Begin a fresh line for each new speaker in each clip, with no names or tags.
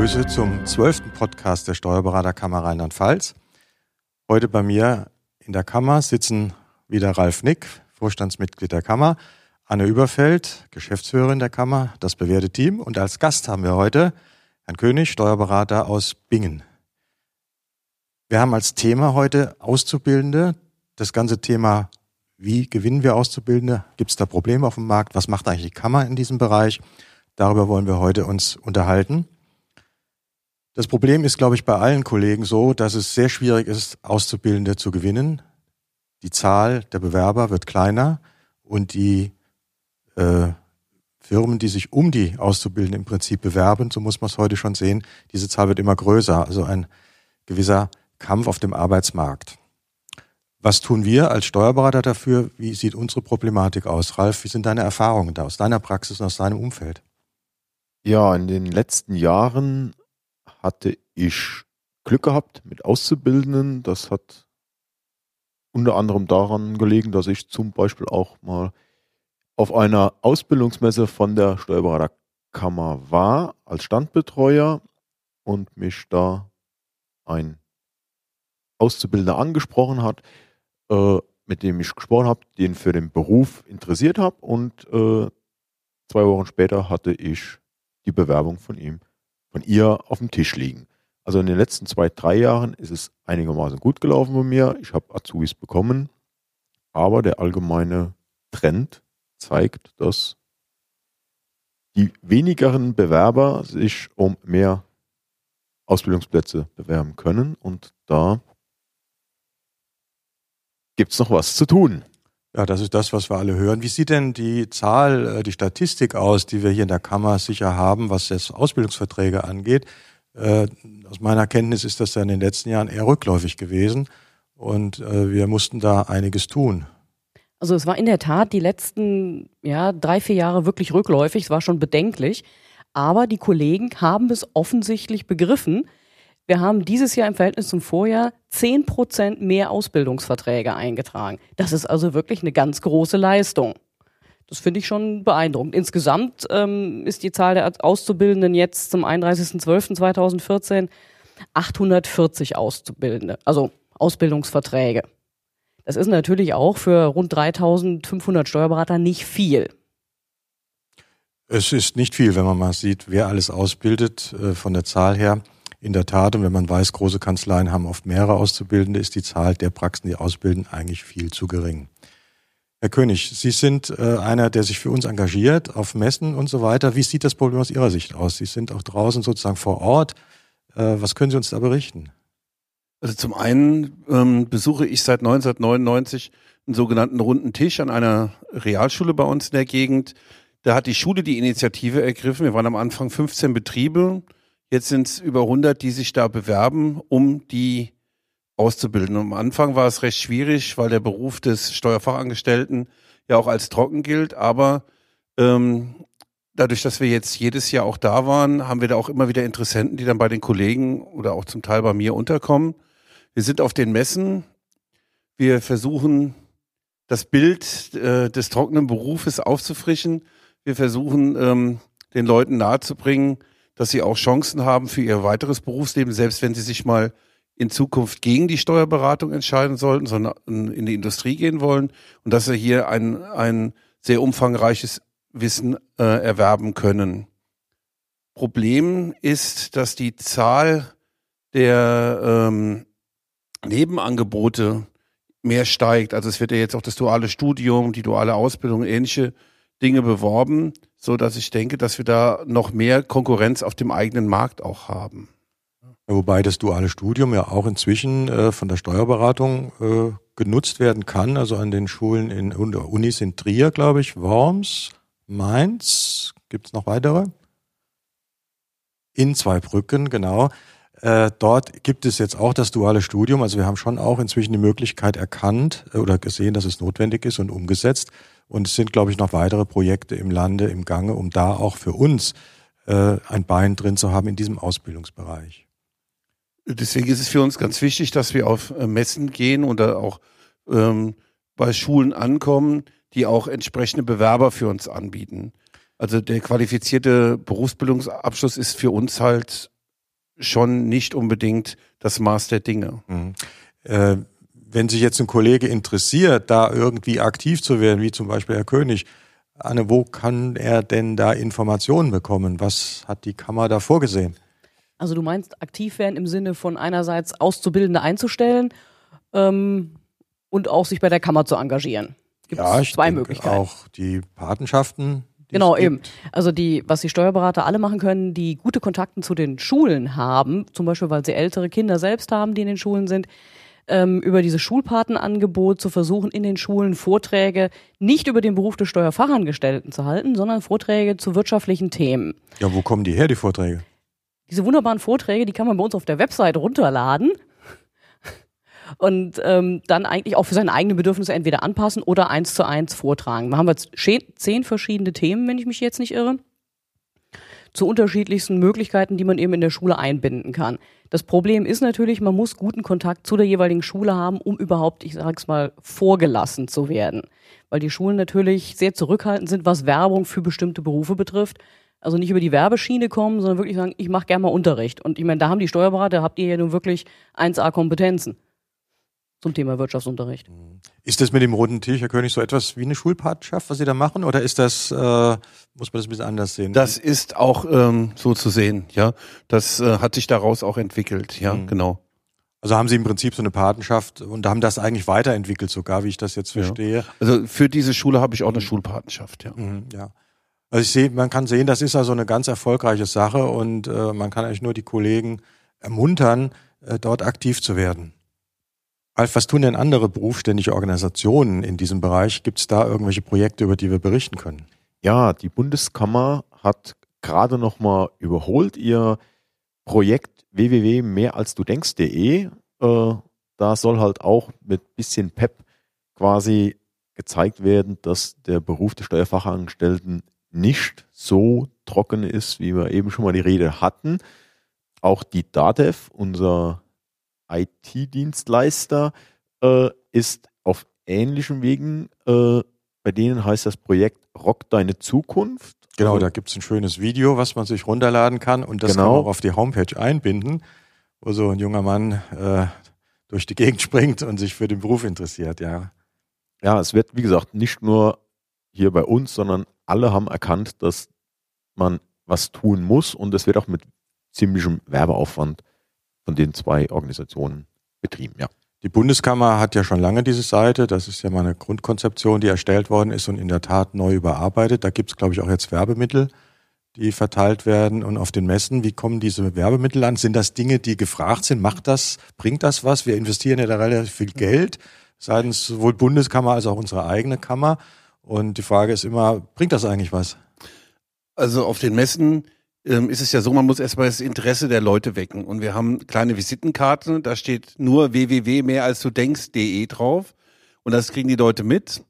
Grüße zum zwölften Podcast der Steuerberaterkammer Rheinland-Pfalz. Heute bei mir in der Kammer sitzen wieder Ralf Nick, Vorstandsmitglied der Kammer, Anne Überfeld, Geschäftsführerin der Kammer, das bewährte Team und als Gast haben wir heute Herrn König, Steuerberater aus Bingen. Wir haben als Thema heute Auszubildende. Das ganze Thema, wie gewinnen wir Auszubildende? Gibt es da Probleme auf dem Markt? Was macht eigentlich die Kammer in diesem Bereich? Darüber wollen wir heute uns unterhalten. Das Problem ist, glaube ich, bei allen Kollegen so, dass es sehr schwierig ist, Auszubildende zu gewinnen. Die Zahl der Bewerber wird kleiner und die äh, Firmen, die sich um die Auszubildenden im Prinzip bewerben, so muss man es heute schon sehen, diese Zahl wird immer größer. Also ein gewisser Kampf auf dem Arbeitsmarkt. Was tun wir als Steuerberater dafür? Wie sieht unsere Problematik aus? Ralf, wie sind deine Erfahrungen da aus deiner Praxis und aus deinem Umfeld?
Ja, in den letzten Jahren hatte ich Glück gehabt mit Auszubildenden. Das hat unter anderem daran gelegen, dass ich zum Beispiel auch mal auf einer Ausbildungsmesse von der Steuerberaterkammer war als Standbetreuer und mich da ein Auszubildender angesprochen hat, äh, mit dem ich gesprochen habe, den für den Beruf interessiert habe und äh, zwei Wochen später hatte ich die Bewerbung von ihm, von ihr auf dem Tisch liegen. Also in den letzten zwei, drei Jahren ist es einigermaßen gut gelaufen bei mir. Ich habe Azubis bekommen, aber der allgemeine Trend zeigt, dass die wenigeren Bewerber sich um mehr Ausbildungsplätze bewerben können und da gibt es noch was zu tun.
Ja, das ist das, was wir alle hören. Wie sieht denn die Zahl, äh, die Statistik aus, die wir hier in der Kammer sicher haben, was jetzt Ausbildungsverträge angeht? Äh, aus meiner Kenntnis ist das ja in den letzten Jahren eher rückläufig gewesen und äh, wir mussten da einiges tun.
Also es war in der Tat die letzten ja, drei, vier Jahre wirklich rückläufig, es war schon bedenklich. Aber die Kollegen haben es offensichtlich begriffen. Wir haben dieses Jahr im Verhältnis zum Vorjahr zehn Prozent mehr Ausbildungsverträge eingetragen. Das ist also wirklich eine ganz große Leistung. Das finde ich schon beeindruckend. Insgesamt ähm, ist die Zahl der Auszubildenden jetzt zum 31.12.2014 840 Auszubildende, also Ausbildungsverträge. Das ist natürlich auch für rund 3500 Steuerberater nicht viel.
Es ist nicht viel, wenn man mal sieht, wer alles ausbildet äh, von der Zahl her. In der Tat, und wenn man weiß, große Kanzleien haben oft mehrere Auszubildende, ist die Zahl der Praxen, die ausbilden, eigentlich viel zu gering. Herr König, Sie sind äh, einer, der sich für uns engagiert auf Messen und so weiter. Wie sieht das Problem aus Ihrer Sicht aus? Sie sind auch draußen sozusagen vor Ort. Äh, was können Sie uns da berichten?
Also zum einen ähm, besuche ich seit 1999 einen sogenannten runden Tisch an einer Realschule bei uns in der Gegend. Da hat die Schule die Initiative ergriffen. Wir waren am Anfang 15 Betriebe Jetzt sind es über 100, die sich da bewerben, um die auszubilden. Am Anfang war es recht schwierig, weil der Beruf des Steuerfachangestellten ja auch als trocken gilt. Aber ähm, dadurch, dass wir jetzt jedes Jahr auch da waren, haben wir da auch immer wieder Interessenten, die dann bei den Kollegen oder auch zum Teil bei mir unterkommen. Wir sind auf den Messen. Wir versuchen, das Bild äh, des trockenen Berufes aufzufrischen. Wir versuchen, ähm, den Leuten nahezubringen, dass sie auch Chancen haben für ihr weiteres Berufsleben, selbst wenn sie sich mal in Zukunft gegen die Steuerberatung entscheiden sollten, sondern in die Industrie gehen wollen und dass sie hier ein, ein sehr umfangreiches Wissen äh, erwerben können. Problem ist, dass die Zahl der ähm, Nebenangebote mehr steigt. Also es wird ja jetzt auch das duale Studium, die duale Ausbildung, ähnliche Dinge beworben, so dass ich denke, dass wir da noch mehr Konkurrenz auf dem eigenen Markt auch haben.
Wobei das duale Studium ja auch inzwischen äh, von der Steuerberatung äh, genutzt werden kann, also an den Schulen in Unis in Trier, glaube ich, Worms, Mainz, gibt es noch weitere? In Zweibrücken, genau. Äh, dort gibt es jetzt auch das duale Studium. Also wir haben schon auch inzwischen die Möglichkeit erkannt äh, oder gesehen, dass es notwendig ist und umgesetzt. Und es sind, glaube ich, noch weitere Projekte im Lande im Gange, um da auch für uns äh, ein Bein drin zu haben in diesem Ausbildungsbereich.
Deswegen ist es für uns ganz wichtig, dass wir auf äh, Messen gehen und auch ähm, bei Schulen ankommen, die auch entsprechende Bewerber für uns anbieten. Also der qualifizierte Berufsbildungsabschluss ist für uns halt schon nicht unbedingt das Maß der Dinge.
Mhm. Äh, wenn sich jetzt ein Kollege interessiert, da irgendwie aktiv zu werden, wie zum Beispiel Herr König, Anne, wo kann er denn da Informationen bekommen? Was hat die Kammer da vorgesehen?
Also du meinst aktiv werden im Sinne von einerseits Auszubildende einzustellen ähm, und auch sich bei der Kammer zu engagieren.
Gibt ja, ich zwei Möglichkeiten. Auch die Patenschaften.
Die genau, eben. Also die, was die Steuerberater alle machen können, die gute Kontakte zu den Schulen haben, zum Beispiel weil sie ältere Kinder selbst haben, die in den Schulen sind, ähm, über dieses Schulpatenangebot zu versuchen, in den Schulen Vorträge nicht über den Beruf des Steuerfachangestellten zu halten, sondern Vorträge zu wirtschaftlichen Themen.
Ja, wo kommen die her, die Vorträge?
Diese wunderbaren Vorträge, die kann man bei uns auf der Website runterladen und ähm, dann eigentlich auch für seine eigenen Bedürfnisse entweder anpassen oder eins zu eins vortragen. Da haben wir jetzt zehn verschiedene Themen, wenn ich mich jetzt nicht irre zu unterschiedlichsten Möglichkeiten, die man eben in der Schule einbinden kann. Das Problem ist natürlich, man muss guten Kontakt zu der jeweiligen Schule haben, um überhaupt, ich sag's mal, vorgelassen zu werden. Weil die Schulen natürlich sehr zurückhaltend sind, was Werbung für bestimmte Berufe betrifft. Also nicht über die Werbeschiene kommen, sondern wirklich sagen, ich mache gerne mal Unterricht. Und ich meine, da haben die Steuerberater, habt ihr ja nun wirklich 1A-Kompetenzen zum Thema Wirtschaftsunterricht. Mhm.
Ist das mit dem roten Tisch, Herr König, so etwas wie eine Schulpartnerschaft, was Sie da machen? Oder ist das, äh, muss man das ein bisschen anders sehen?
Das ist auch ähm, so zu sehen, ja. Das äh, hat sich daraus auch entwickelt, ja, mhm. genau.
Also haben Sie im Prinzip so eine Patenschaft und haben das eigentlich weiterentwickelt sogar, wie ich das jetzt verstehe. Ja.
Also für diese Schule habe ich auch eine Schulpatenschaft, ja.
Mhm, ja. Also ich sehe, man kann sehen, das ist also eine ganz erfolgreiche Sache und äh, man kann eigentlich nur die Kollegen ermuntern, äh, dort aktiv zu werden. Alf, was tun denn andere berufsständige Organisationen in diesem Bereich? Gibt es da irgendwelche Projekte, über die wir berichten können?
Ja, die Bundeskammer hat gerade nochmal überholt ihr Projekt www.mehralsdudenkst.de. Äh, da soll halt auch mit bisschen Pep quasi gezeigt werden, dass der Beruf des Steuerfachangestellten nicht so trocken ist, wie wir eben schon mal die Rede hatten. Auch die DATEV, unser IT-Dienstleister äh, ist auf ähnlichen Wegen. Äh, bei denen heißt das Projekt Rock deine Zukunft.
Genau, also, da gibt es ein schönes Video, was man sich runterladen kann und das genau. kann man auch auf die Homepage einbinden, wo so ein junger Mann äh, durch die Gegend springt und sich für den Beruf interessiert, ja.
Ja, es wird, wie gesagt, nicht nur hier bei uns, sondern alle haben erkannt, dass man was tun muss und es wird auch mit ziemlichem Werbeaufwand von den zwei Organisationen betrieben, ja.
Die Bundeskammer hat ja schon lange diese Seite. Das ist ja mal eine Grundkonzeption, die erstellt worden ist und in der Tat neu überarbeitet. Da gibt es, glaube ich, auch jetzt Werbemittel, die verteilt werden. Und auf den Messen, wie kommen diese Werbemittel an? Sind das Dinge, die gefragt sind? Macht das, bringt das was? Wir investieren ja da relativ viel Geld, seitens sowohl Bundeskammer als auch unsere eigene Kammer. Und die Frage ist immer, bringt das eigentlich was?
Also auf den Messen ähm, ist es ja so, man muss erstmal das Interesse der Leute wecken. Und wir haben kleine Visitenkarten, da steht nur www mehr als du denkst.de drauf. Und das kriegen die Leute mit.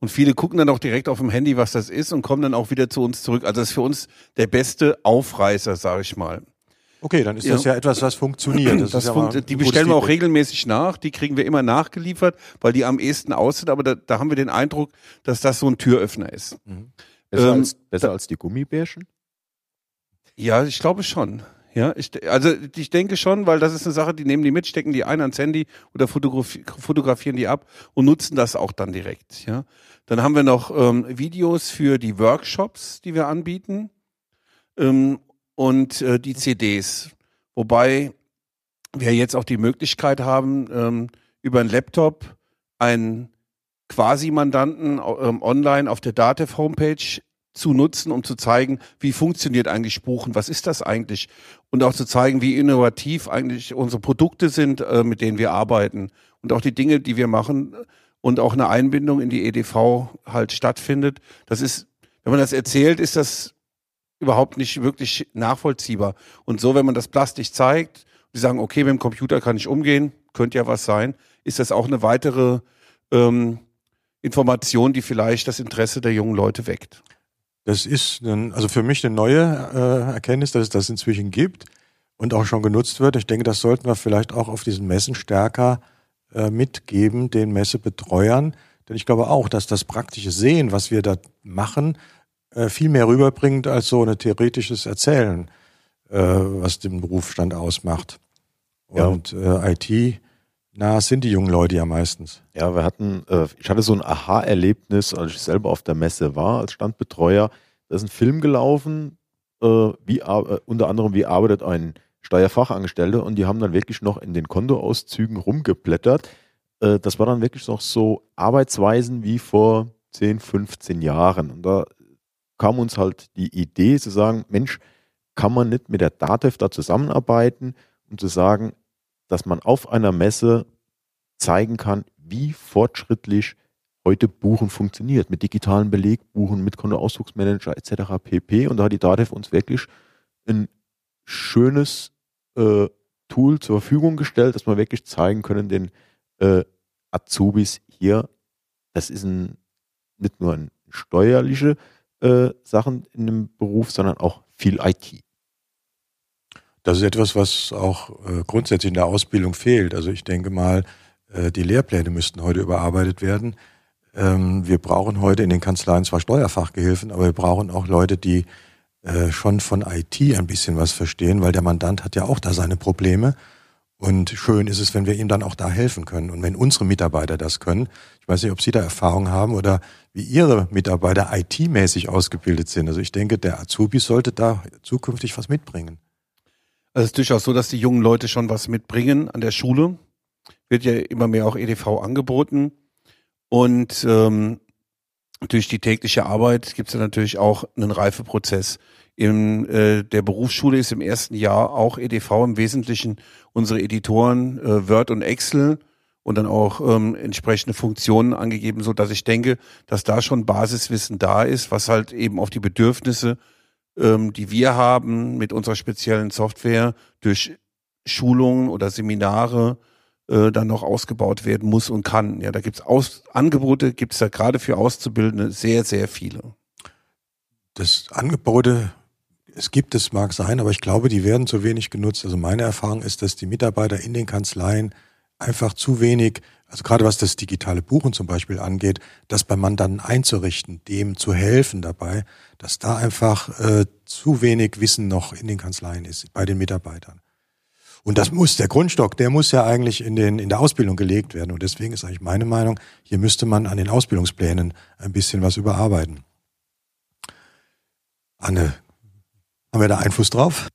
Und viele gucken dann auch direkt auf dem Handy, was das ist und kommen dann auch wieder zu uns zurück. Also das ist für uns der beste Aufreißer, sage ich mal.
Okay, dann ist das ja, ja etwas, was funktioniert.
Das das ja fun die bestellen wir auch regelmäßig nach, die kriegen wir immer nachgeliefert, weil die am ehesten aussieht, aber da, da haben wir den Eindruck, dass das so ein Türöffner ist. Mhm.
Besser, ähm, als, besser als die Gummibärchen?
Ja, ich glaube schon. Ja, ich, also ich denke schon, weil das ist eine Sache, die nehmen die mit, stecken die ein ans Handy oder fotografi fotografieren die ab und nutzen das auch dann direkt. Ja, dann haben wir noch ähm, Videos für die Workshops, die wir anbieten ähm, und äh, die CDs, wobei wir jetzt auch die Möglichkeit haben, ähm, über einen Laptop einen Quasi-Mandanten ähm, online auf der DATEV Homepage zu nutzen, um zu zeigen, wie funktioniert eigentlich Buchen, was ist das eigentlich und auch zu zeigen, wie innovativ eigentlich unsere Produkte sind, äh, mit denen wir arbeiten und auch die Dinge, die wir machen und auch eine Einbindung in die EDV halt stattfindet. Das ist, wenn man das erzählt, ist das überhaupt nicht wirklich nachvollziehbar. Und so, wenn man das plastisch zeigt, die sagen, okay, mit dem Computer kann ich umgehen, könnte ja was sein, ist das auch eine weitere ähm, Information, die vielleicht das Interesse der jungen Leute weckt.
Das ist ein, also für mich eine neue äh, Erkenntnis, dass es das inzwischen gibt und auch schon genutzt wird. Ich denke, das sollten wir vielleicht auch auf diesen Messen stärker äh, mitgeben, den Messebetreuern. Denn ich glaube auch, dass das praktische Sehen, was wir da machen, äh, viel mehr rüberbringt als so ein theoretisches Erzählen. Äh, was den Berufsstand ausmacht. Und ja. äh, IT, na, sind die jungen Leute ja meistens.
Ja, wir hatten, äh, ich hatte so ein Aha-Erlebnis, als ich selber auf der Messe war, als Standbetreuer. Da ist ein Film gelaufen, äh, wie, äh, unter anderem, wie arbeitet ein Steuerfachangestellter und die haben dann wirklich noch in den Kontoauszügen rumgeblättert. Äh, das war dann wirklich noch so Arbeitsweisen wie vor 10, 15 Jahren. Und da kam uns halt die Idee zu sagen, Mensch, kann man nicht mit der DATEV da zusammenarbeiten und zu sagen, dass man auf einer Messe zeigen kann, wie fortschrittlich heute Buchen funktioniert, mit digitalen Belegbuchen, mit Kontoausdrucksmanager etc. pp. Und da hat die DATEV uns wirklich ein schönes äh, Tool zur Verfügung gestellt, dass wir wirklich zeigen können den äh, Azubis hier, das ist ein, nicht nur ein steuerliche äh, Sachen in dem Beruf, sondern auch viel IT.
Das ist etwas, was auch äh, grundsätzlich in der Ausbildung fehlt. Also ich denke mal, äh, die Lehrpläne müssten heute überarbeitet werden. Ähm, wir brauchen heute in den Kanzleien zwar Steuerfachgehilfen, aber wir brauchen auch Leute, die äh, schon von IT ein bisschen was verstehen, weil der Mandant hat ja auch da seine Probleme. Und schön ist es, wenn wir ihm dann auch da helfen können. Und wenn unsere Mitarbeiter das können, ich weiß nicht, ob Sie da Erfahrung haben oder wie Ihre Mitarbeiter IT-mäßig ausgebildet sind. Also ich denke, der Azubi sollte da zukünftig was mitbringen.
Also es ist durchaus so, dass die jungen Leute schon was mitbringen an der Schule. Wird ja immer mehr auch EDV angeboten. Und ähm, durch die tägliche Arbeit gibt es ja natürlich auch einen Reifeprozess. In äh, der Berufsschule ist im ersten Jahr auch EDV im Wesentlichen unsere Editoren äh, Word und Excel und dann auch ähm, entsprechende Funktionen angegeben, so dass ich denke, dass da schon Basiswissen da ist, was halt eben auf die Bedürfnisse ähm, die wir haben mit unserer speziellen Software durch Schulungen oder Seminare äh, dann noch ausgebaut werden muss und kann. Ja, da gibt's Aus Angebote, gibt's da gerade für Auszubildende sehr, sehr viele.
Das Angebote, es gibt es, mag sein, aber ich glaube, die werden zu wenig genutzt. Also meine Erfahrung ist, dass die Mitarbeiter in den Kanzleien einfach zu wenig also gerade was das digitale Buchen zum Beispiel angeht, das beim Mandanten einzurichten, dem zu helfen dabei, dass da einfach äh, zu wenig Wissen noch in den Kanzleien ist, bei den Mitarbeitern. Und das muss, der Grundstock, der muss ja eigentlich in, den, in der Ausbildung gelegt werden. Und deswegen ist eigentlich meine Meinung, hier müsste man an den Ausbildungsplänen ein bisschen was überarbeiten. Anne, haben wir da Einfluss drauf?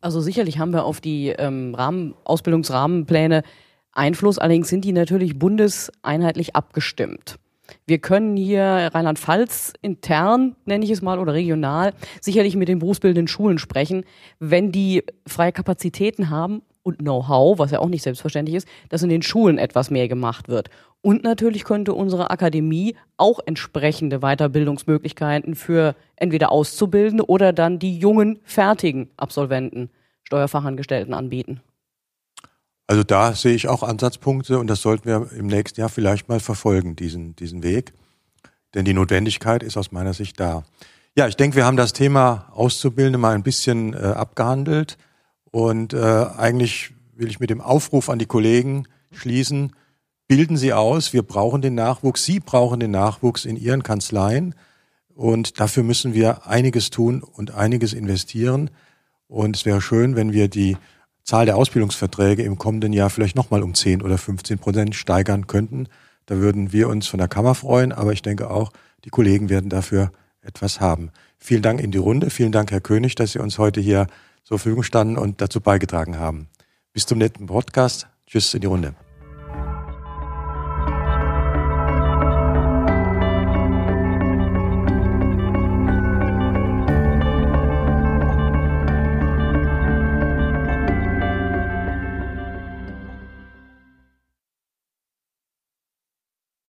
Also sicherlich haben wir auf die ähm, Rahmen, Ausbildungsrahmenpläne Einfluss. Allerdings sind die natürlich bundeseinheitlich abgestimmt. Wir können hier Rheinland-Pfalz intern, nenne ich es mal, oder regional, sicherlich mit den berufsbildenden Schulen sprechen, wenn die freie Kapazitäten haben und Know-how, was ja auch nicht selbstverständlich ist, dass in den Schulen etwas mehr gemacht wird. Und natürlich könnte unsere Akademie auch entsprechende Weiterbildungsmöglichkeiten für entweder Auszubildende oder dann die jungen, fertigen Absolventen, Steuerfachangestellten anbieten.
Also da sehe ich auch Ansatzpunkte und das sollten wir im nächsten Jahr vielleicht mal verfolgen, diesen, diesen Weg. Denn die Notwendigkeit ist aus meiner Sicht da. Ja, ich denke, wir haben das Thema Auszubildende mal ein bisschen äh, abgehandelt und äh, eigentlich will ich mit dem Aufruf an die Kollegen schließen, bilden Sie aus, wir brauchen den Nachwuchs, Sie brauchen den Nachwuchs in Ihren Kanzleien und dafür müssen wir einiges tun und einiges investieren. Und es wäre schön, wenn wir die Zahl der Ausbildungsverträge im kommenden Jahr vielleicht nochmal um 10 oder 15 Prozent steigern könnten. Da würden wir uns von der Kammer freuen, aber ich denke auch, die Kollegen werden dafür etwas haben. Vielen Dank in die Runde. Vielen Dank, Herr König, dass Sie uns heute hier zur Verfügung standen und dazu beigetragen haben. Bis zum netten Podcast. Tschüss in die Runde.